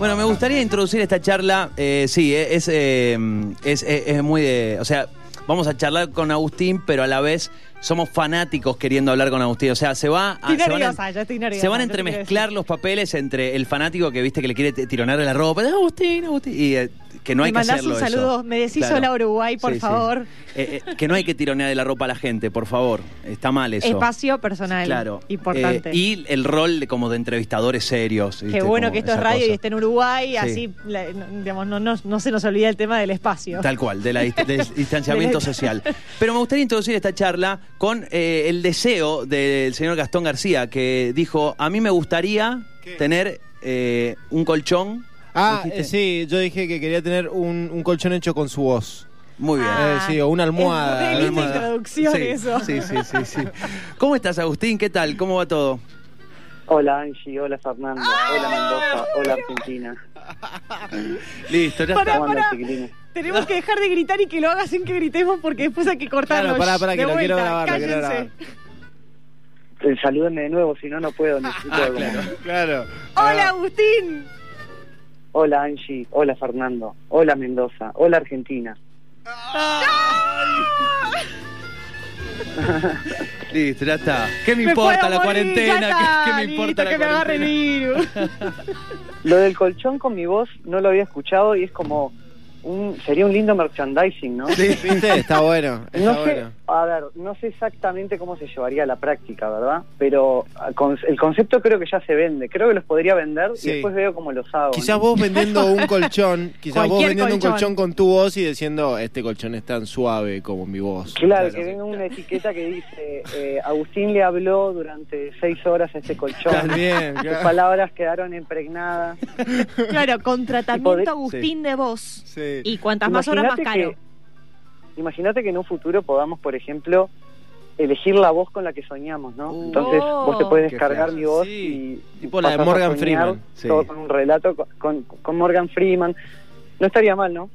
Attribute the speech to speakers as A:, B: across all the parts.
A: Bueno, me gustaría introducir esta charla. eh, sí, eh, es, eh, es, es- es muy de. O sea, vamos a charlar con Agustín, pero a la vez somos fanáticos queriendo hablar con Agustín. O sea, se va a.
B: Estoy
A: se van a-
B: estoy nerviosa,
A: Se van entremezclar los papeles entre el fanático que viste que le quiere t- tironear la ropa. Agustín, Agustín. Y eh, que no hay
B: Me
A: que hacerlo.
B: un
A: eso.
B: saludo, me decís
A: Claro.
B: hola Uruguay, por
A: Sí, sí.
B: favor.
A: Eh, eh, que no hay que tironear la ropa a la gente, por favor. Está mal eso.
B: Espacio personal.
A: Claro.
B: Importante.
A: Eh, y el rol de, como de entrevistadores serios.
B: Qué bueno que esto es radio y esté en Uruguay,
A: Sí.
B: así la- digamos, no, no, no se nos olvida el tema del espacio.
A: Tal cual, de la del distanciamiento social. Pero me gustaría introducir esta charla con eh, el deseo del señor Gastón García, que dijo, a mí me gustaría tener eh, un colchón.
C: Ah,
A: ¿Dijiste?
C: eh, sí, yo dije que quería tener un, un colchón hecho con su voz.
A: Muy bien.
B: Ah,
C: Eh, sí, o una almohada.
B: Es
C: Almohada.
B: introducción
A: Sí,
B: eso.
A: Sí, sí, sí, sí. ¿Cómo estás, Agustín? ¿Qué tal? ¿Cómo va todo?
D: Hola Angie, hola Fernando, hola Mendoza, hola Argentina.
A: Listo, ya está.
B: Tenemos que dejar de gritar y que lo hagas sin que gritemos porque después hay que cortarlo.
C: Claro, pará, pará, que lo quiero grabar, lo quiero
B: cállense.
D: Eh, Salúdenme de nuevo, si no, no puedo. Necesito
A: Ah,
D: algo.
A: claro.
C: Claro.
B: Hola, Agustín.
D: Hola Angie, hola Fernando, hola Mendoza, hola Argentina.
A: Listo, ya está. ¿Qué me,
B: Me
A: importa la
B: morir,
A: cuarentena?
B: está,
A: ¿Qué, qué me
B: listo,
A: importa la
B: que me virus.
D: Lo del colchón con mi voz no lo había escuchado y es como un sería un lindo merchandising, ¿no?
C: ¿Viste? Está bueno. Está
D: No sé,
C: bueno.
D: a ver, no sé exactamente cómo se llevaría a la práctica, ¿verdad? Pero ah, con- el concepto creo que ya se vende. Creo que los podría vender
C: Sí.
D: y después veo cómo los hago.
C: Quizás
D: ¿no?
C: vos vendiendo un colchón, quizás vos vendiendo un
B: colchón.
C: con tu voz y diciendo, este colchón es tan suave como mi voz.
D: Claro, que venga una etiqueta que dice, eh, Agustín le habló durante seis horas a este colchón.
C: También,
D: Sus
C: claro.
D: palabras quedaron impregnadas.
B: Claro, con tratamiento Agustín de voz.
C: Sí.
B: Y cuantas más horas, más caro.
D: que- Imagínate que en un futuro podamos, por ejemplo, elegir la voz con la que soñamos, ¿no?
A: Uh,
D: Entonces vos te puedes descargar mi voz
C: Sí,
D: y
C: tipo la de Morgan Freeman.
A: Sí.
D: Todo con un relato con, con- con Morgan Freeman. No estaría mal, ¿no?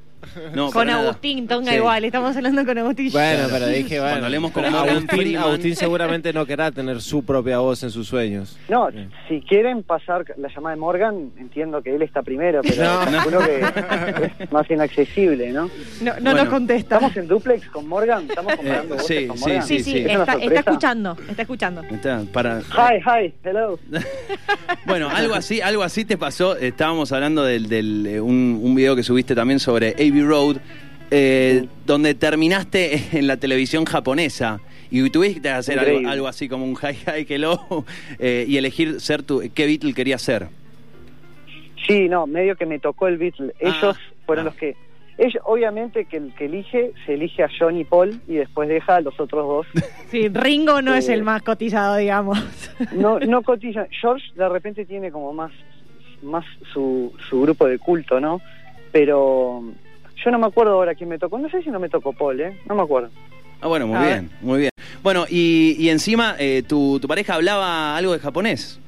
A: No,
B: Con. Agustín, Tonga
A: Sí.
B: igual. Estamos hablando con Agustín.
C: Bueno, pero dije, bueno.
A: Cuando hablemos con
C: Agustín,
A: Freeman.
C: Agustín seguramente no querrá tener su propia voz en sus sueños.
D: No,
C: Bien.
D: si quieren pasar la llamada de Morgan, entiendo que él está primero, pero
C: No.
D: seguro que es más inaccesible, ¿no?
B: No, no
A: Bueno.
B: nos contesta.
D: ¿Estamos en duplex con Morgan? ¿Estamos comparando
A: Eh,
D: voces
A: sí,
D: con Morgan?
B: Sí, sí,
A: sí.
D: ¿Es una
B: está, escuchando, está escuchando.
A: Está, para...
D: Hi, hi, hello.
A: Bueno, algo así, algo así te pasó. Estábamos hablando del, del, eh, un, un video que subiste también sobre Abbey Road, eh, donde terminaste en la televisión japonesa y tuviste que hacer algo, así como un hi hi hello eh, y elegir ser tu qué Beatle quería ser.
D: Sí, no, medio que me tocó el Beatle. Ellos
A: Ah,
D: fueron
A: ah.
D: los que... Ellos, obviamente que el que elige, se elige a John y Paul y después deja a los otros dos.
B: Sí, Ringo no es
D: Eh.
B: el más cotizado, digamos.
D: No, no cotizan. George de repente tiene como más, más su, su grupo de culto, ¿no? Pero yo no me acuerdo ahora quién me tocó. No sé si no me tocó Paul, ¿eh? No me acuerdo.
A: Ah, bueno, muy
B: A ver.
A: bien, muy bien. Bueno, y, y encima eh, tu, tu pareja hablaba algo de japonés.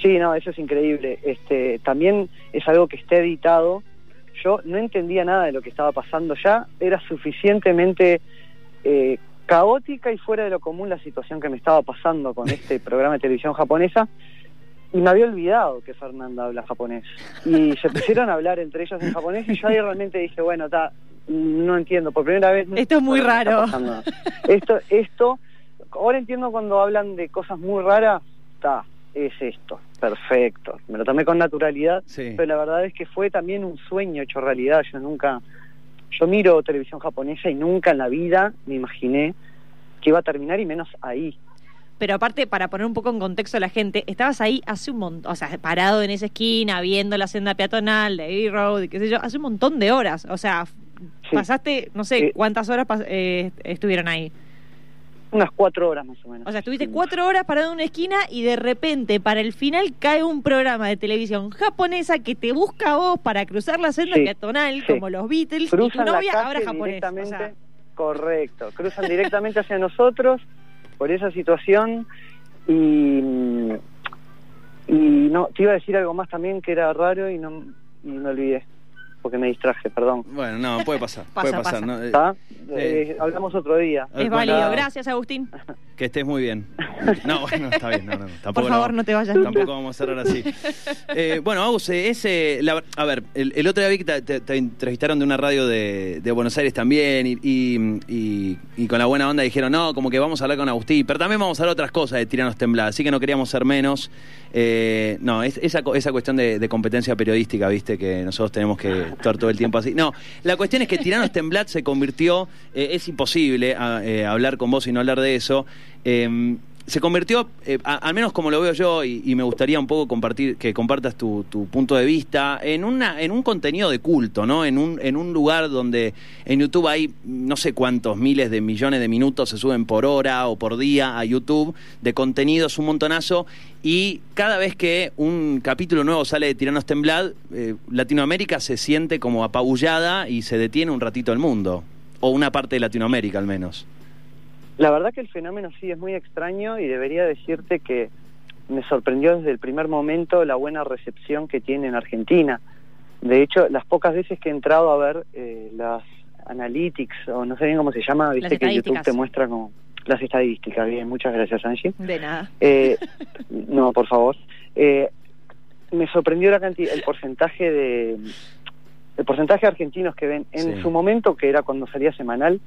D: Sí, no, eso es increíble. Este, también es algo que está editado. Yo no entendía nada de lo que estaba pasando ya. Era suficientemente eh, caótica y fuera de lo común la situación que me estaba pasando con este programa de televisión japonesa. Y me había olvidado que Fernanda habla japonés. Y se pusieron a hablar entre ellos en japonés y yo ahí realmente dije, bueno, ta, no entiendo. Por primera vez...
B: Esto es muy raro.
D: Esto, esto, ahora entiendo cuando hablan de cosas muy raras, está, es esto, perfecto. Me lo tomé con naturalidad,
A: Sí.
D: pero la verdad es que fue también un sueño hecho realidad. Yo nunca, yo miro televisión japonesa y nunca en la vida me imaginé que iba a terminar y menos ahí.
B: Pero aparte, para poner un poco en contexto a la gente, estabas ahí hace un montón, o sea, parado en esa esquina, viendo la senda peatonal de Abbey Road, qué sé yo, hace un montón de horas. O sea,
D: Sí.
B: pasaste, no sé,
D: Eh.
B: cuántas horas eh, estuvieron ahí.
D: Unas cuatro horas más o menos.
B: O sea, estuviste cuatro horas parado en una esquina y de repente, para el final, cae un programa de televisión japonesa que te busca a vos para cruzar la senda
D: Sí.
B: peatonal,
D: Sí.
B: como los Beatles, y tu
D: cruzan
B: novia. O
D: directamente,
B: sea,
D: correcto, cruzan directamente hacia nosotros por esa situación y y no te iba a decir algo más también que era raro y no y me olvidé. Porque me distraje, perdón.
A: Bueno, no, puede pasar.
B: Pasa,
A: puede pasar.
B: pasa.
A: ¿no? Eh,
D: ¿Está? Eh, hablamos otro día.
A: Eh,
B: Es válido. Gracias, Agustín.
A: Que estés muy bien. No, bueno, está bien. No, no. Tampoco
B: Por favor, no te vayas.
A: Tampoco vamos a cerrar así. Eh, bueno, Agus, eh, ese, la- a ver, el, el otro día vi que te, te- te entrevistaron de una radio de, de Buenos Aires también y, y- y- y con la buena onda dijeron, no, como que vamos a hablar con Agustín, pero también vamos a hablar otras cosas de Tiranos Tembladas, así que no queríamos ser menos. Eh, no, es, esa, co- esa cuestión de, de competencia periodística, viste, que nosotros tenemos que estar todo el tiempo así. No, la cuestión es que Tiranos Temblad se convirtió, eh, es imposible a- eh, hablar con vos y no hablar de eso. eh, se convirtió, eh, al menos como lo veo yo, y, y me gustaría un poco compartir, que compartas tu, tu punto de vista, en una, en un contenido de culto, ¿no? En un, en un lugar donde en YouTube hay no sé cuántos miles de millones de minutos se suben por hora o por día a YouTube de contenidos, un montonazo, y cada vez que un capítulo nuevo sale de Tiranos Temblad, eh, Latinoamérica se siente como apabullada y se detiene un ratito el mundo, o una parte de Latinoamérica al menos.
D: La verdad que el fenómeno sí es muy extraño y debería decirte que me sorprendió desde el primer momento la buena recepción que tiene en Argentina. De hecho, las pocas veces que he entrado a ver eh, las analytics, o no sé bien cómo se llama, viste que YouTube te muestra como las estadísticas. Bien, muchas gracias, Angie.
B: De nada.
D: Eh, no, por favor. Eh, me sorprendió la cantidad, el porcentaje de el porcentaje de argentinos que ven en
A: Sí.
D: su momento, que era cuando salía semanal,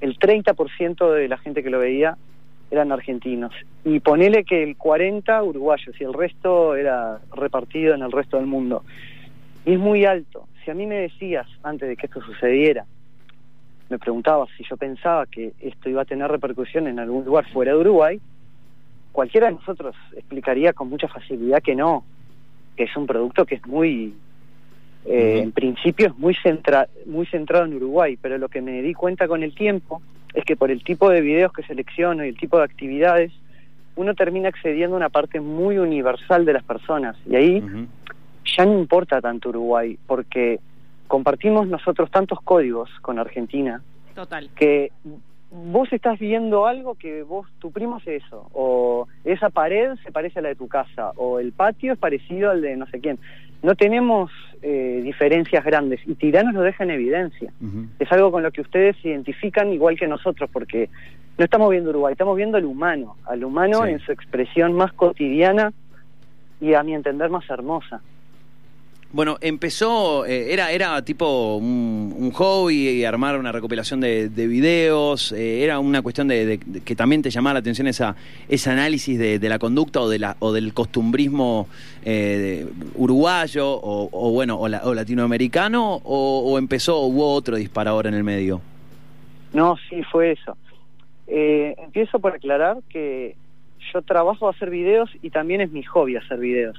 D: el 30% de la gente que lo veía eran argentinos. Y ponele que el 40 uruguayos y el resto era repartido en el resto del mundo. Y es muy alto. Si a mí me decías antes de que esto sucediera, me preguntabas si yo pensaba que esto iba a tener repercusión en algún lugar fuera de Uruguay, cualquiera de nosotros explicaría con mucha facilidad que no, que es un producto que es muy, eh, en principio es muy, centra muy centrado en Uruguay, pero lo que me di cuenta con el tiempo es que por el tipo de videos que selecciono y el tipo de actividades, uno termina accediendo a una parte muy universal de las personas. Y ahí ya no importa tanto Uruguay, porque compartimos nosotros tantos códigos con Argentina
B: Total.
D: que vos estás viendo algo que vos, tu primo hace eso, o esa pared se parece a la de tu casa, o el patio es parecido al de no sé quién. No tenemos eh, diferencias grandes y Tiranos lo deja en evidencia. Es algo con lo que ustedes se identifican igual que nosotros, porque no estamos viendo Uruguay, estamos viendo al humano, al humano
A: Sí.
D: en su expresión más cotidiana y a mi entender más hermosa.
A: Bueno, empezó, eh, era, era tipo un, un hobby, armar una recopilación de, de videos, eh, era una cuestión de, de- de que también te llamaba la atención esa, ese análisis de, la conducta o, de la, o del costumbrismo eh, uruguayo o, o bueno, o, la- o latinoamericano, o, o empezó, o hubo otro disparador en el medio.
D: No, sí, fue eso. Eh, empiezo por aclarar que yo trabajo a hacer videos y también es mi hobby hacer videos.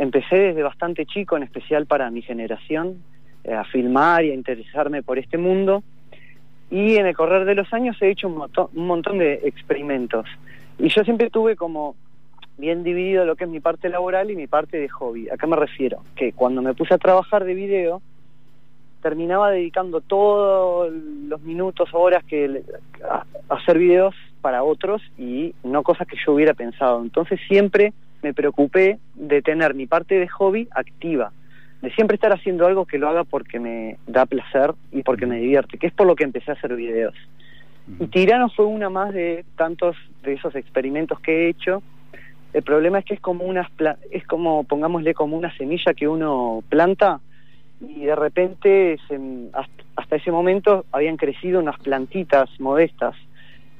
D: Empecé desde bastante chico, en especial para mi generación, eh, a filmar y a interesarme por este mundo. Y en el correr de los años he hecho un, montón de experimentos. Y yo siempre tuve como bien dividido lo que es mi parte laboral y mi parte de hobby. ¿A qué me refiero? Que cuando me puse a trabajar de video, terminaba dedicando todos los minutos, horas que a, a hacer videos para otros y no cosas que yo hubiera pensado. Entonces siempre me preocupé de tener mi parte de hobby activa, de siempre estar haciendo algo que lo haga porque me da placer y porque me divierte, que es por lo que empecé a hacer videos. Y Tirano fue una más de tantos de esos experimentos que he hecho. El problema es que es como unas pla- es como pongámosle como una semilla que uno planta y de repente se- hasta ese momento habían crecido unas plantitas modestas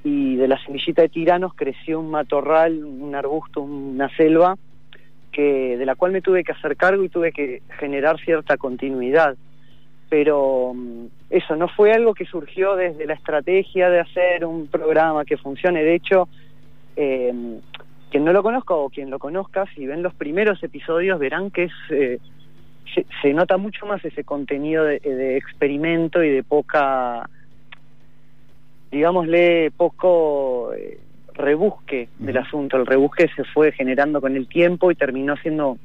D: y de la semillita de tiranos creció un matorral, un arbusto, una selva que de la cual me tuve que hacer cargo y tuve que generar cierta continuidad. Pero mm, eso no fue algo que surgió desde la estrategia de hacer un programa que funcione. De hecho, eh, quien no lo conozca o quien lo conozca, si ven los primeros episodios verán que es eh, se, se nota mucho más ese contenido de, de experimento y de poca, digámosle, poco eh, rebusque del asunto. El rebusque se fue generando con el tiempo y terminó siendo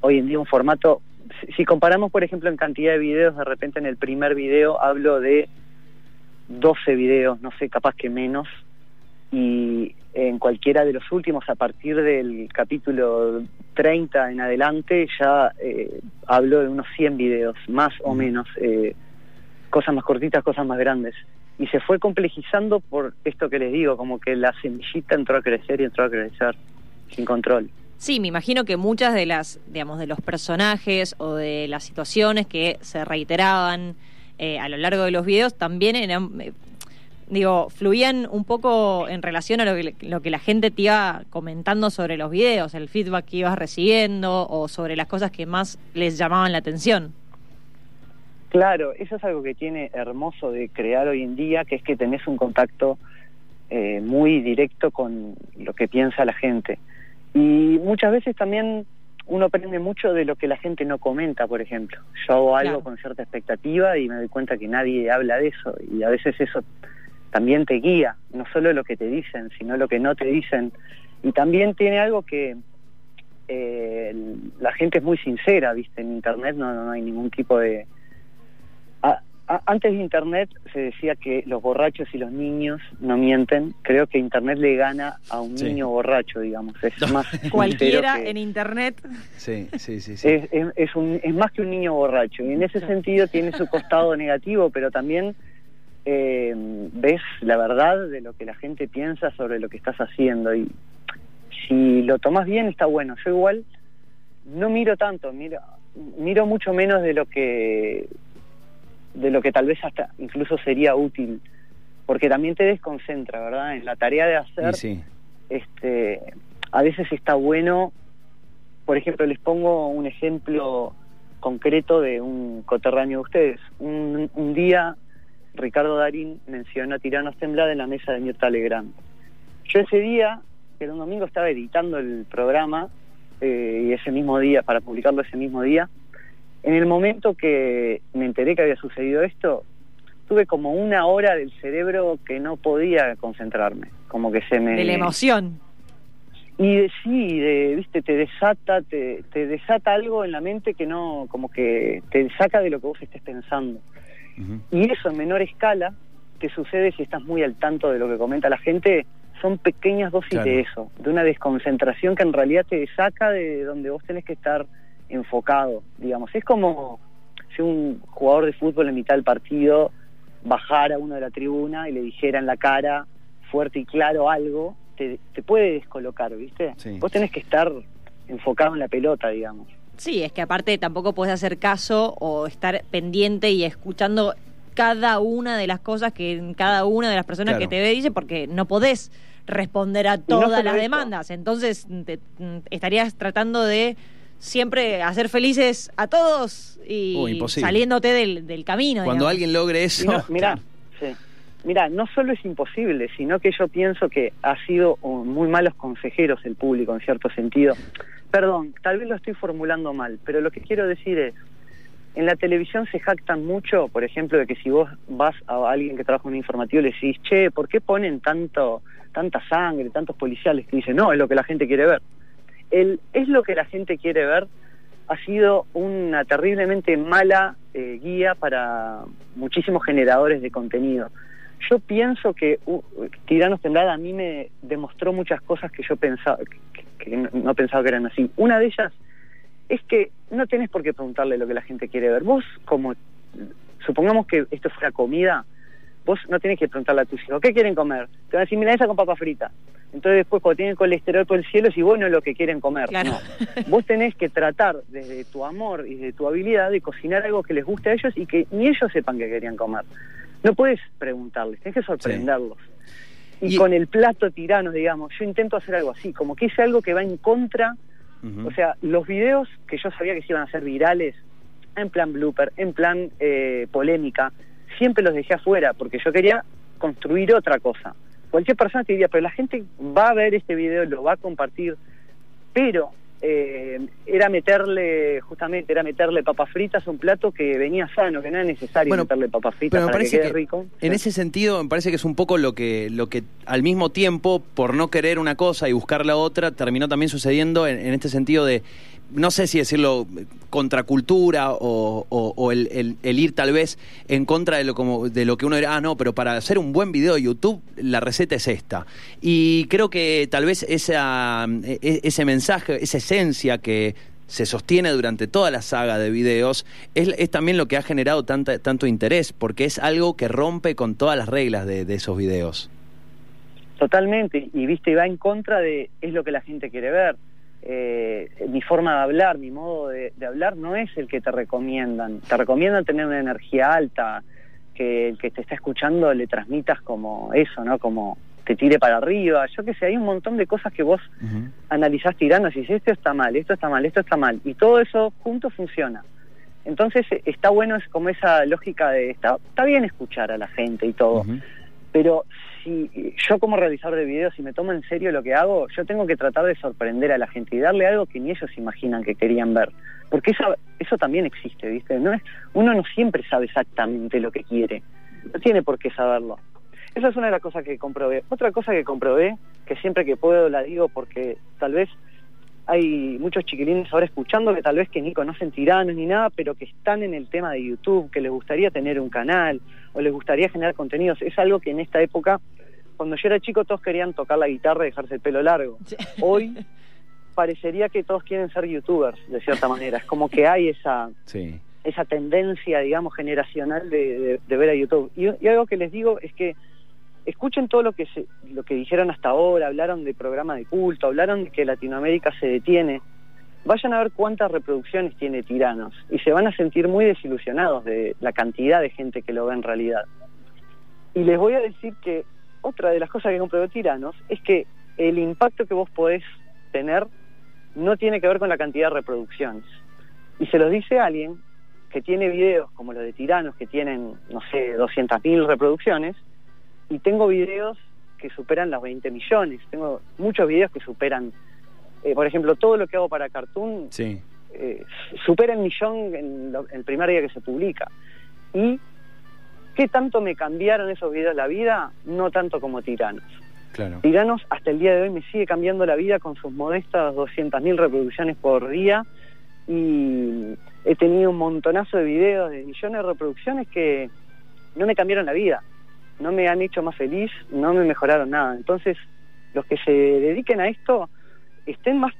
D: hoy en día un formato. Si, si comparamos, por ejemplo, en cantidad de videos, de repente en el primer video hablo de 12 videos, no sé, capaz que menos. Y en cualquiera de los últimos, a partir del capítulo 30 en adelante, ya eh, hablo de unos 100 videos, más o menos, eh, cosas más cortitas, cosas más grandes. Y se fue complejizando por esto que les digo, como que la semillita entró a crecer y entró a crecer sin control.
B: Sí, me imagino que muchas de las, digamos, de los personajes o de las situaciones que se reiteraban eh, a lo largo de los videos también eran, eh, digo, fluían un poco en relación a lo que, lo que la gente te iba comentando sobre los videos, el feedback que ibas recibiendo o sobre las cosas que más les llamaban la atención.
D: Claro, eso es algo que tiene hermoso de crear hoy en día, que es que tenés un contacto eh, muy directo con lo que piensa la gente. Y muchas veces también uno aprende mucho de lo que la gente no comenta, por ejemplo. Yo hago algo
B: Claro.
D: con cierta expectativa y me doy cuenta que nadie habla de eso. Y a veces eso también te guía, no solo lo que te dicen, sino lo que no te dicen. Y también tiene algo que eh, la gente es muy sincera, ¿viste? En Internet no, no hay ningún tipo de... A- a- antes de Internet se decía que los borrachos y los niños no mienten. Creo que Internet le gana a un
A: Sí.
D: niño borracho, digamos. Es más
B: Cualquiera
D: que-
B: en internet.
A: Sí, sí, sí. sí.
D: es, es, es un, es más que un niño borracho. Y en ese sentido tiene su costado negativo, pero también eh, ves la verdad de lo que la gente piensa sobre lo que estás haciendo. Y si lo tomas bien, está bueno. Yo igual no miro tanto, miro, miro mucho menos de lo que de lo que tal vez hasta incluso sería útil porque también te desconcentra verdad en la tarea de hacer
A: sí.
D: este a veces está bueno por ejemplo les pongo un ejemplo concreto de un coterráneo de ustedes. Un, un día Ricardo Darín mencionó a Tiranos Temblar en la mesa de Mirta Legrand. Yo ese día que era un domingo estaba editando el programa eh, y ese mismo día para publicarlo ese mismo día en el momento que me enteré que había sucedido esto tuve como una hora del cerebro que no podía concentrarme como que se me
B: De la emoción.
D: y de, sí, de, viste, te desata, te, te desata algo en la mente que no, como que te saca de lo que vos estés pensando. Y eso en menor escala te sucede si estás muy al tanto de lo que comenta la gente. Son pequeñas dosis
A: Claro.
D: de eso, de una desconcentración que en realidad te saca de donde vos tenés que estar enfocado, digamos. Es como si un jugador de fútbol en mitad del partido bajara a uno de la tribuna y le dijera en la cara fuerte y claro algo, te, te puede descolocar, ¿viste?
A: Sí.
D: Vos tenés que estar enfocado en la pelota, digamos.
B: Sí, es que aparte tampoco puedes hacer caso o estar pendiente y escuchando cada una de las cosas que cada una de las personas
A: Claro.
B: que te ve dice porque no podés responder a todas las demandas. Entonces te- estarías tratando de siempre hacer felices a todos y
A: imposible.
B: saliéndote del, del camino.
A: Cuando
B: digamos.
A: alguien logre eso.
D: no, mirá, sí. Mirá, no solo es imposible, sino que yo pienso que ha sido oh, muy malos consejeros el público en cierto sentido. Perdón, tal vez lo estoy formulando mal, pero lo que quiero decir es, en la televisión se jactan mucho, por ejemplo, de que si vos vas a alguien que trabaja en un informativo y le decís, che, ¿por qué ponen tanto, tanta sangre, tantos policiales? Que dicen, no, es lo que la gente quiere ver. El es lo que la gente quiere ver ha sido una terriblemente mala eh, guía para muchísimos generadores de contenido. Yo pienso que uh, Tiranos Temblada a mí me demostró muchas cosas que yo pensaba que, no pensaba que eran así. Una de ellas es que no tenés por qué preguntarle lo que la gente quiere ver. Vos, como supongamos que esto fuera comida, vos no tenés que preguntarle a tus hijos, ¿qué quieren comer? Te van a decir milanesa con papa frita. Entonces después cuando tienen colesterol por el cielo, si vos no es lo que quieren comer.
B: Claro.
D: No. Vos tenés que tratar desde tu amor y desde tu habilidad de cocinar algo que les guste a ellos y que ni ellos sepan que querían comer. No puedes preguntarles, tenés que sorprenderlos. Y,
A: Y-
D: con el plato tirano, digamos, yo intento hacer algo así, como que hice algo que va en contra o sea, los videos que yo sabía que se iban a ser virales, en plan blooper, en plan eh, polémica, siempre los dejé afuera porque yo quería construir otra cosa. Cualquier persona te diría, pero la gente va a ver este video, lo va a compartir, pero eh, era meterle, justamente, era meterle papas fritas a un plato que venía sano, que no era necesario
A: Bueno,
D: meterle papas fritas
A: Pero me
D: para que quede
A: que,
D: rico.
A: en
D: Sí.
A: ese sentido me parece que es un poco lo que lo que al mismo tiempo por no querer una cosa y buscar la otra terminó también sucediendo en, en este sentido de no sé si decirlo contracultura o, o, el, ir tal vez en contra de lo, como, de lo que uno dirá, ah, no, pero para hacer un buen video de YouTube la receta es esta. Y creo que tal vez esa, e- e- ese mensaje, esa esencia que se sostiene durante toda la saga de videos, es, también lo que ha generado tanta, tanto interés, porque es algo que rompe con todas las reglas de, de esos videos.
D: Totalmente, y viste, va en contra de, es lo que la gente quiere ver. Eh, mi forma de hablar, mi modo de, de hablar no es el que te recomiendan. Te recomiendan tener una energía alta, que el que te está escuchando le transmitas como eso, ¿no? Como te tire para arriba. Yo qué sé, hay un montón de cosas que vos analizás tirando dices, esto está mal, esto está mal, esto está mal. Y todo eso junto funciona. Entonces eh, está bueno, es como esa lógica de, está, está bien escuchar a la gente y todo, pero si yo como realizador de videos, si me tomo en serio lo que hago, yo tengo que tratar de sorprender a la gente y darle algo que ni ellos imaginan que querían ver. Porque eso, eso también existe, ¿viste? No es, uno no siempre sabe exactamente lo que quiere, no tiene por qué saberlo. Esa es una de las cosas que comprobé. Otra cosa que comprobé, que siempre que puedo la digo porque tal vez hay muchos chiquilines ahora escuchando que tal vez que ni conocen tiranos ni nada, pero que están en el tema de YouTube, que les gustaría tener un canal o les gustaría generar contenidos. Es algo que en esta época, cuando yo era chico, todos querían tocar la guitarra y dejarse el pelo largo. Hoy parecería que todos quieren ser youtubers, de cierta manera. Es como que hay esa,
A: Sí.
D: esa tendencia, digamos, generacional de, de- de ver a YouTube. Y, y algo que les digo es que escuchen todo lo que se, lo que dijeron hasta ahora, hablaron de programa de culto, hablaron de que Latinoamérica se detiene. Vayan a ver cuántas reproducciones tiene Tiranos y se van a sentir muy desilusionados de la cantidad de gente que lo ve en realidad. Y les voy a decir que otra de las cosas que comprobó Tiranos es que el impacto que vos podés tener no tiene que ver con la cantidad de reproducciones. Y se los dice alguien que tiene videos como los de Tiranos, que tienen, no sé, 200.000 reproducciones, y tengo videos que superan las 20 millones. Tengo muchos videos que superan, eh, por ejemplo, todo lo que hago para Cartoon
A: Sí.
D: eh, supera el millón en lo- el primer día que se publica. ¿Y qué tanto me cambiaron esos videos la vida? No tanto como Tiranos.
A: Claro.
D: Tiranos hasta el día de hoy me sigue cambiando la vida con sus modestas 200.000 reproducciones por día y he tenido un montonazo de videos de millones de reproducciones que no me cambiaron la vida, no me han hecho más feliz, no me mejoraron nada. Entonces, los que se dediquen a esto estén más,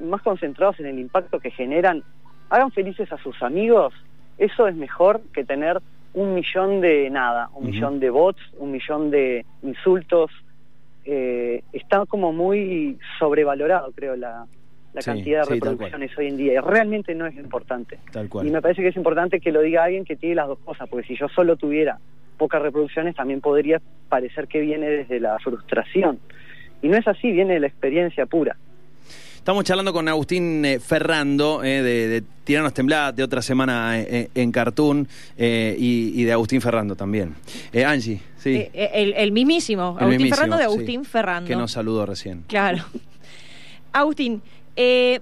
D: más concentrados en el impacto que generan, hagan felices a sus amigos, eso es mejor que tener un millón de nada, un millón de bots, un millón de insultos, eh, está como muy sobrevalorado, creo, la, la
A: Sí,
D: cantidad de
A: sí,
D: reproducciones hoy en día. Y realmente no es importante.
A: Tal
D: Y me parece que es importante que lo diga alguien que tiene las dos cosas, porque si yo solo tuviera pocas reproducciones, también podría parecer que viene desde la frustración. Y no es así, viene de la experiencia pura.
A: Estamos charlando con Agustín eh, Ferrando, eh, de, de Tiranos Temblad, de otra semana eh, en Cartoon, eh, y, y de Agustín Ferrando también. Eh, Angie, sí.
B: El, el mismísimo,
A: el
B: Agustín
A: mismísimo,
B: Ferrando de
A: sí,
B: Agustín Ferrando.
A: Que nos saludó recién.
B: Claro. Agustín, eh,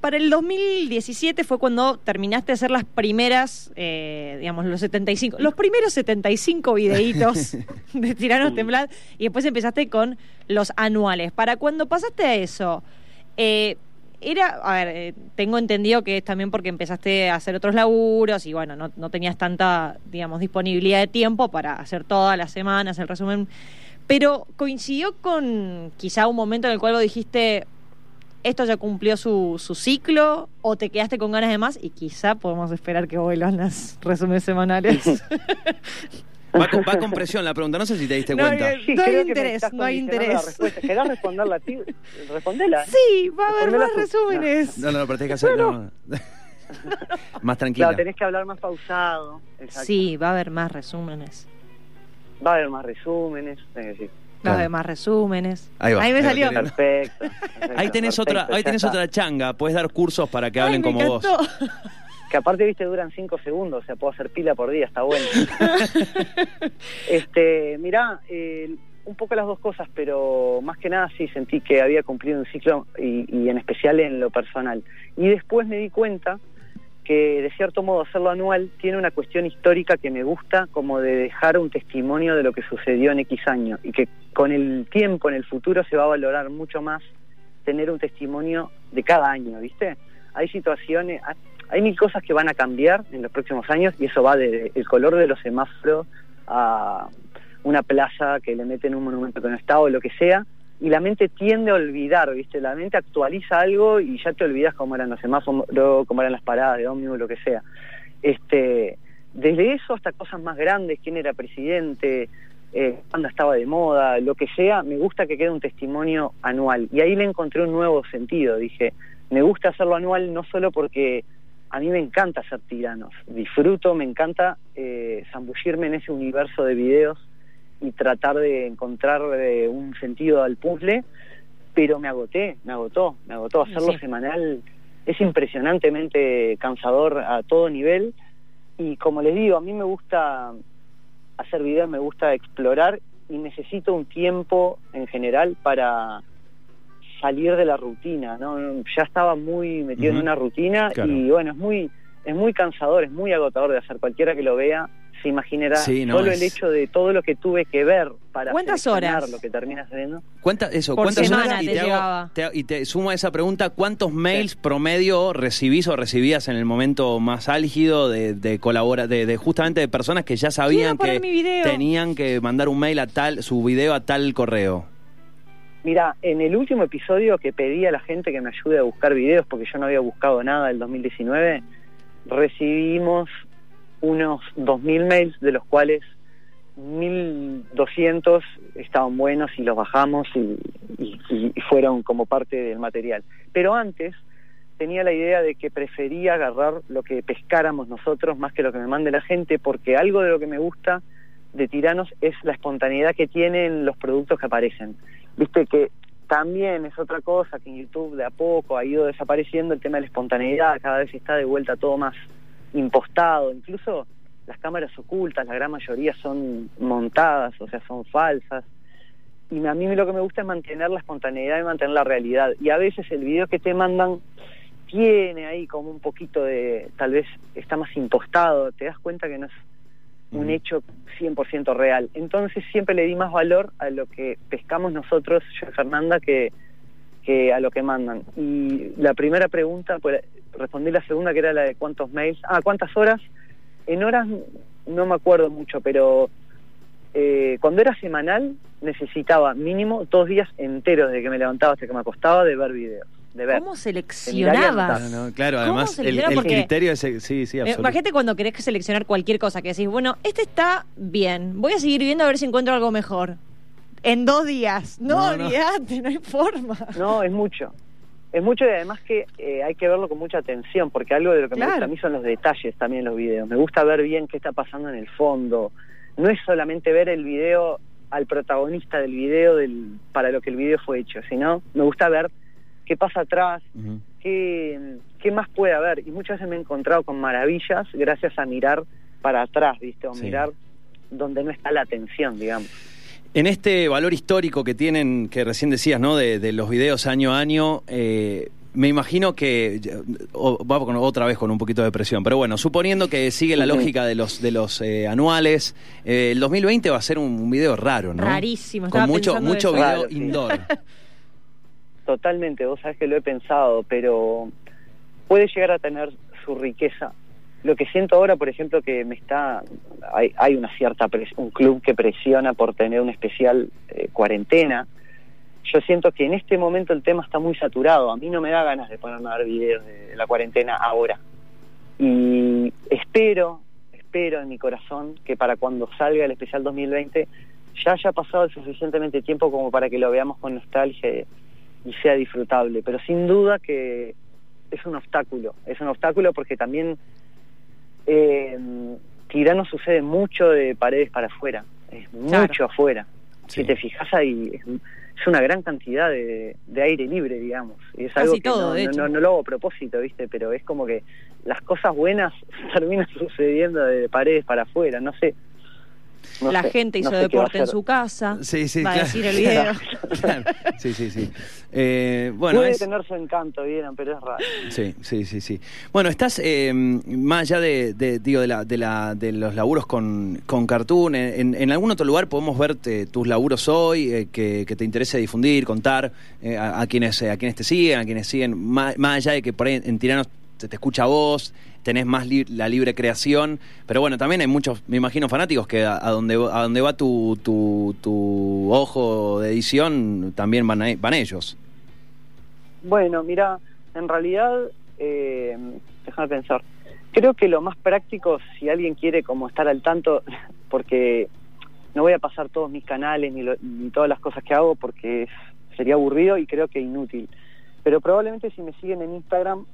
B: para el 2017 fue cuando terminaste de hacer las primeras, eh, digamos, los 75, los primeros 75 videitos de Tiranos Temblad y después empezaste con los anuales. Para cuando pasaste a eso, eh, era, a ver, eh, tengo entendido que es también porque empezaste a hacer otros laburos y bueno, no, no tenías tanta, digamos, disponibilidad de tiempo para hacer todas las semanas el resumen. Pero coincidió con quizá un momento en el cual vos dijiste, esto ya cumplió su, su ciclo, o te quedaste con ganas de más, y quizá podemos esperar que vuelvan las resúmenes semanales.
A: Va con, va con presión la pregunta, no sé si te diste
B: No,
A: cuenta.
B: que- No hay interés, no hay interés.
D: ¿Querés responderla a ti? Respondela.
B: sí, va a haber más
D: tú.
B: resúmenes.
A: No, no, pero tenés que hacerlo más tranquila.
D: Claro, tenés que hablar más pausado. Exacto.
B: Sí, va a haber más resúmenes.
D: Va a haber más resúmenes. tenés que decir.
A: Claro.
B: haber más resúmenes.
A: Ahí va,
B: me
A: ahí va,
B: salió.
D: Perfecto. perfecto,
A: Ahí tenés
D: perfecto,
A: otra, ahí tenés
D: está.
A: otra changa, puedes dar cursos para que
B: Ay,
A: hablen
B: me
A: como vos.
D: Que aparte, viste, duran cinco segundos, o sea, puedo hacer pila por día, está bueno. este, mirá, eh, un poco las dos cosas, pero más que nada sí sentí que había cumplido un ciclo y, y en especial en lo personal. Y después me di cuenta que de cierto modo hacerlo anual tiene una cuestión histórica que me gusta, como de dejar un testimonio de lo que sucedió en X año y que con el tiempo, en el futuro, se va a valorar mucho más tener un testimonio de cada año, ¿viste? Hay situaciones, hay- mil cosas que van a cambiar en los próximos años y eso va desde el color de los semáforos a una plaza que le meten un monumento que no está o lo que sea, y la mente tiende a olvidar, ¿viste? La mente actualiza algo y ya te olvidas cómo eran los semáforos, cómo eran las paradas de ómnibus, lo que sea. Este, desde eso hasta cosas más grandes, quién era presidente, eh, cuándo estaba de moda, lo que sea, me gusta que quede un testimonio anual. Y ahí le encontré un nuevo sentido. Dije, me gusta hacerlo anual no solo porque a mí me encanta hacer tiranos, disfruto, me encanta eh, zambullirme en ese universo de videos y tratar de encontrar eh, un sentido al puzzle, pero me agoté, me agotó, me agotó. Hacerlo
B: Sí.
D: semanal es impresionantemente cansador a todo nivel y como les digo, a mí me gusta hacer videos, me gusta explorar y necesito un tiempo en general para salir de la rutina, ¿no? Ya estaba muy metido en una rutina
A: Claro.
D: y bueno, es muy es muy cansador, es muy agotador de hacer. Cualquiera que lo vea se imaginará
A: Sí, no,
D: solo
A: es-
D: el hecho de todo lo que tuve que ver para
B: ¿Cuántas horas?
D: lo que termina saliendo.
A: ¿Cuánta, eso,
B: Por
A: ¿cuántas horas? Y
B: te
A: te, hago- te- y te sumo a esa pregunta, ¿cuántos mails promedio recibís o recibías en el momento más álgido de, de colabora, de, de justamente de personas que ya sabían que tenían que mandar un mail a tal, su video a tal correo?
D: Mira, en el último episodio que pedí a la gente que me ayude a buscar videos, porque yo no había buscado nada del 2019, recibimos unos 2.000 mails, de los cuales 1.200 estaban buenos y los bajamos y, y- y fueron como parte del material. Pero antes tenía la idea de que prefería agarrar lo que pescáramos nosotros más que lo que me mande la gente, porque algo de lo que me gusta de Tiranos es la espontaneidad que tienen los productos que aparecen. Viste que también es otra cosa que en YouTube de a poco ha ido desapareciendo el tema de la espontaneidad, cada vez está de vuelta todo más impostado, incluso las cámaras ocultas, la gran mayoría son montadas, o sea, son falsas. Y a mí lo que me gusta es mantener la espontaneidad y mantener la realidad. Y a veces el video que te mandan tiene ahí como un poquito de, tal vez está más impostado, te das cuenta que no es un hecho 100% real. Entonces siempre le di más valor a lo que pescamos nosotros, yo y Fernanda, que, que a lo que mandan. Y la primera pregunta, pues respondí la segunda, que era la de cuántos mails. Ah, ¿cuántas horas? En horas no me acuerdo mucho, pero eh, cuando era semanal necesitaba mínimo dos días enteros de que me levantaba hasta que me acostaba de ver videos. De ver.
B: ¿Cómo seleccionabas?
A: No, no, claro,
B: ¿Cómo
A: además el,
B: libera?
A: el
B: Porque-
A: criterio es, sí, sí,
B: Eh,
A: absoluto.
B: Imagínate cuando querés que seleccionar cualquier cosa, que decís, bueno, este está bien, voy a seguir viendo a ver si encuentro algo mejor. En dos días. No,
A: No, no.
B: olvidate, no hay forma.
D: No, es mucho. Es mucho y además que eh, hay que verlo con mucha atención, porque algo de lo que me gusta a mí son los detalles también en los videos. Me gusta ver bien qué está pasando en el fondo. No es solamente ver el video al protagonista del video del, para lo que el video fue hecho, sino me gusta ver qué pasa atrás,
A: Ujú.
D: qué, qué más puede haber. Y muchas veces me he encontrado con maravillas gracias a mirar para atrás, ¿viste? O
A: Sí.
D: mirar donde no está la atención, digamos.
A: En este valor histórico que tienen, que recién decías, ¿no? De, de los videos año a año, eh, me imagino que o- va con- otra vez con un poquito de presión, pero bueno, suponiendo que sigue la lógica de los de los eh, anuales, eh, el 2020 va a ser un video raro, ¿no?
B: Rarísimo,
A: Con mucho mucho
B: eso.
A: video
D: Raro, sí.
A: indoor.
D: Totalmente, vos sabés que lo he pensado, pero puede llegar a tener su riqueza. Lo que siento ahora, por ejemplo, que me está hay, hay una cierta pres- un club que presiona por tener un especial eh, cuarentena. Yo siento que en este momento el tema está muy saturado. A mí no me da ganas de ponerme a ver videos de la cuarentena ahora. Y espero, espero en mi corazón que para cuando salga el especial 2020 ya haya pasado el suficientemente tiempo como para que lo veamos con nostalgia y sea disfrutable. Pero sin duda que es un obstáculo, es un obstáculo porque también Tirano sucede mucho de paredes para afuera, es
B: Claro.
D: mucho afuera.
A: Sí.
D: Si te fijas ahí, es, es una gran cantidad de, de aire libre, digamos. Y es
B: Casi
D: algo que
B: todo,
D: no,
B: de
D: no-
B: hecho.
D: no- no lo hago a propósito, ¿viste? Pero es como que las cosas buenas terminan sucediendo de paredes para afuera, no sé. No
B: la
D: sé,
B: gente hizo
D: no sé
B: deporte en su casa.
A: Sí, sí,
B: va
A: claro.
B: a decir el video.
A: Claro. Sí, sí, sí. Eh, bueno,
D: Puede
A: es-
D: tener su encanto, vieron, pero es raro.
A: Sí, sí, sí, sí. Bueno, estás eh, más allá de, de, digo, de, la, de, la, de los laburos con, con Cartoon. En, en algún otro lugar podemos ver eh, tus laburos hoy eh, que, que te interese difundir, contar eh, a, a quienes eh, a quienes te siguen, a quienes siguen, más, más allá de que por ahí en Tiranos se te escucha a vos, tenés más li- la libre creación, pero bueno, también hay muchos, me imagino, fanáticos que a, a donde a donde va tu, tu, tu ojo de edición también van, a- van ellos.
D: Bueno, mira, en realidad, eh, déjame pensar. Creo que lo más práctico, si alguien quiere como estar al tanto, porque no voy a pasar todos mis canales ni, lo- ni todas las cosas que hago porque sería aburrido y creo que inútil. Pero probablemente si me siguen en Instagram,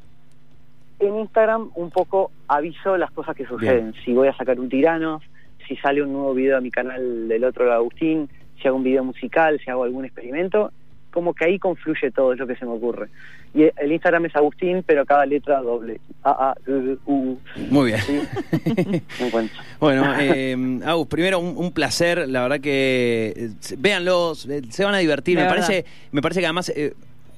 D: en Instagram un poco aviso las cosas que suceden. Si voy a sacar un tirano, si sale un nuevo video a mi canal del otro de Agustín, si hago un video musical, si hago algún experimento, como que ahí confluye todo, es lo que se me ocurre. Y el Instagram es Agustín, pero cada letra doble. A, A, U, U,
A: Muy bien.
D: ¿sí? Me encuentro.
A: Bueno, eh, Agus, primero un, un placer, la verdad que eh, se- véanlos, eh, se van a divertir. Me parece, me parece que además eh,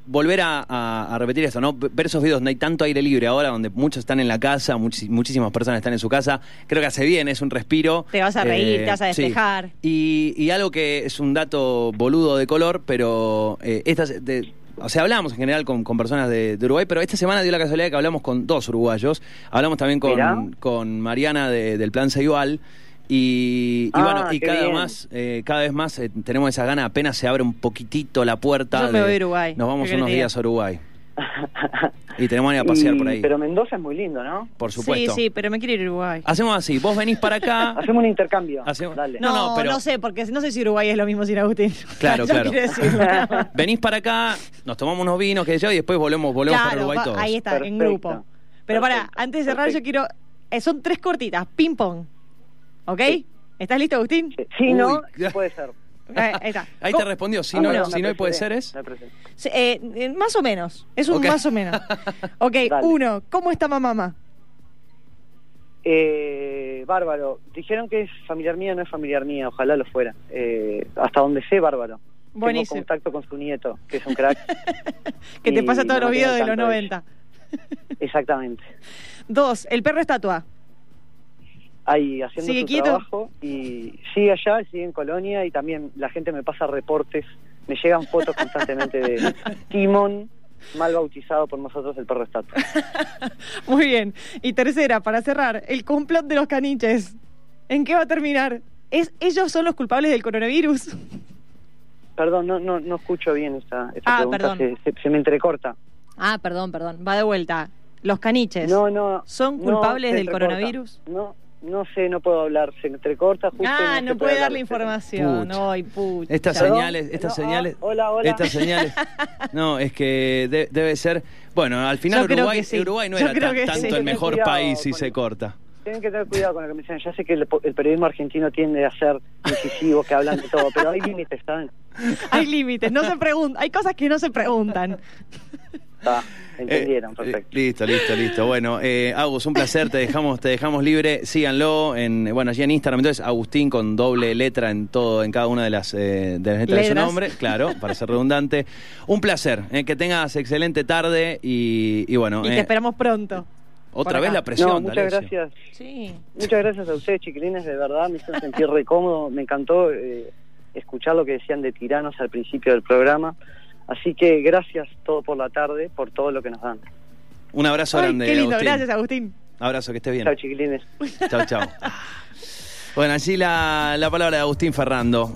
A: volver a, a- a repetir esto, ¿no? Ver esos videos donde hay tanto aire libre ahora, donde muchos están en la casa, muchísimas personas están en su casa, creo que hace bien, es un respiro.
B: Te vas a reír, te vas a
A: sí.
B: despejar.
A: Y, y algo que es un dato boludo de color, pero eh, estas de- o sea, hablamos en general con, con personas de, de Uruguay, pero esta semana dio la casualidad que hablamos con dos uruguayos. Hablamos también con, con Mariana de- del Plan Ceibal. Y, y
D: Ah,
A: bueno, y cada, más, eh, cada vez más eh, tenemos esa gana, apenas se abre un poquitito la puerta.
B: Yo me
A: de-
B: voy a Uruguay.
A: Nos vamos
B: ¿Qué querés
A: unos
B: te
A: días a Uruguay. Y tenemos que ir a pasear
D: Y-
A: por ahí.
D: Pero Mendoza es muy lindo, ¿no?
A: por supuesto.
B: Sí, sí, pero me quiero ir a Uruguay.
A: Hacemos así, vos venís para acá.
D: Hacemos un intercambio.
A: Hacemos-
D: Dale.
A: No,
B: No,
A: no,
B: no,
A: pero-
B: sé, porque no sé si Uruguay es lo mismo sin Agustín.
A: Claro,
B: Yo
A: claro. Venís para acá, nos tomamos unos vinos, que yo, y después volvemos, volvemos para
B: Claro,
A: Uruguay
B: va-
A: todos.
B: ahí está, en
D: Perfecto.
B: grupo. Pero para,
D: Perfecto,
B: antes de cerrar, yo
D: perfecto.
B: quiero. eh, son tres cortitas, ping pong. ¿Ok?
D: Sí.
B: ¿Estás listo, Agustín?
D: Sí, Sí, no, puede ser.
B: Eh, ahí está.
A: Ahí
B: ¿Cómo-
A: te respondió, si
D: Ah,
A: no,
D: bueno,
A: si no puede ser es.
B: eh, eh, más o menos. Es un más o menos. Ok,
D: Dale.
B: uno. ¿Cómo está mamá?
D: Eh, bárbaro. Dijeron que es familiar mía, no es familiar mía. Ojalá lo fuera. Eh, hasta donde sé, bárbaro.
B: Buenísimo.
D: Tengo contacto con su nieto, que es un crack.
B: Que te pasa todos
D: no
B: los videos de los
D: tanto de
B: 90.
D: Exactamente.
B: Dos. El perro estatua.
D: Ahí haciendo
B: ¿Sigue
D: su
B: quieto?
D: trabajo y sigue allá, sigue en Colonia y también la gente me pasa reportes, me llegan fotos constantemente de Timón, mal bautizado por nosotros el perro estatua.
B: Muy bien. Y tercera, para cerrar, el complot de los caniches. ¿En qué va a terminar? ¿Es, ¿Ellos son los culpables del coronavirus?
D: Perdón, no, no, no escucho bien esta, esta
B: Ah,
D: pregunta,
B: perdón.
D: Se, se- se me entrecorta.
B: Ah, perdón, perdón. Va de vuelta. Los caniches.
D: No, no.
B: ¿Son culpables del
D: entrecorta.
B: coronavirus?
D: No, no sé, no puedo hablar, se entrecorta justo. y
B: Ah,
D: se
B: no puede dar la información.
A: Pucha.
B: Ay, pucha.
A: Estas
D: Perdón,
A: señales, estas
D: no, ah,
A: señales.
D: hola, hola.
A: Estas señales. No, es que de- debe ser. Bueno, al final
B: Yo
A: Uruguay,
B: sí.
A: Uruguay no
B: Yo
A: era tan- tanto
B: sí.
A: el mejor
D: Cuidado
A: país si se corta.
D: Tienen que tener cuidado con lo que me dicen. Ya sé que el, el periodismo argentino tiende a ser incisivo, que hablan de todo, pero hay límites, ¿saben?
B: Hay límites, no se preguntan. Hay cosas que no se preguntan.
D: Está, entendieron,
A: Eh,
D: perfecto.
A: eh, listo, listo, listo. Bueno, eh, Agus, un placer, te dejamos, te dejamos libre. Síganlo en, bueno, allí en Instagram, entonces Agustín con doble letra en todo, en cada una de las, eh, de las letras de su
B: Letras.
A: nombre, claro, para ser redundante. Un placer, eh, que tengas excelente tarde y, y bueno,
B: Y
A: eh,
B: te esperamos pronto.
A: otra vez la presión.
D: No, muchas gracias.
B: Sí.
D: Muchas gracias a ustedes, chiquilines, de verdad, me hizo sentir re cómodo. Me encantó eh, escuchar lo que decían de tiranos al principio del programa. Así que gracias todo por la tarde, por todo lo que nos dan.
A: Un abrazo
B: Ay,
A: grande.
B: qué lindo.
A: Agustín.
B: Gracias, Agustín.
A: Abrazo, que estés bien.
D: Chao, chiquilines.
A: Chao, chao. Bueno, allí la, la palabra de Agustín Ferrando.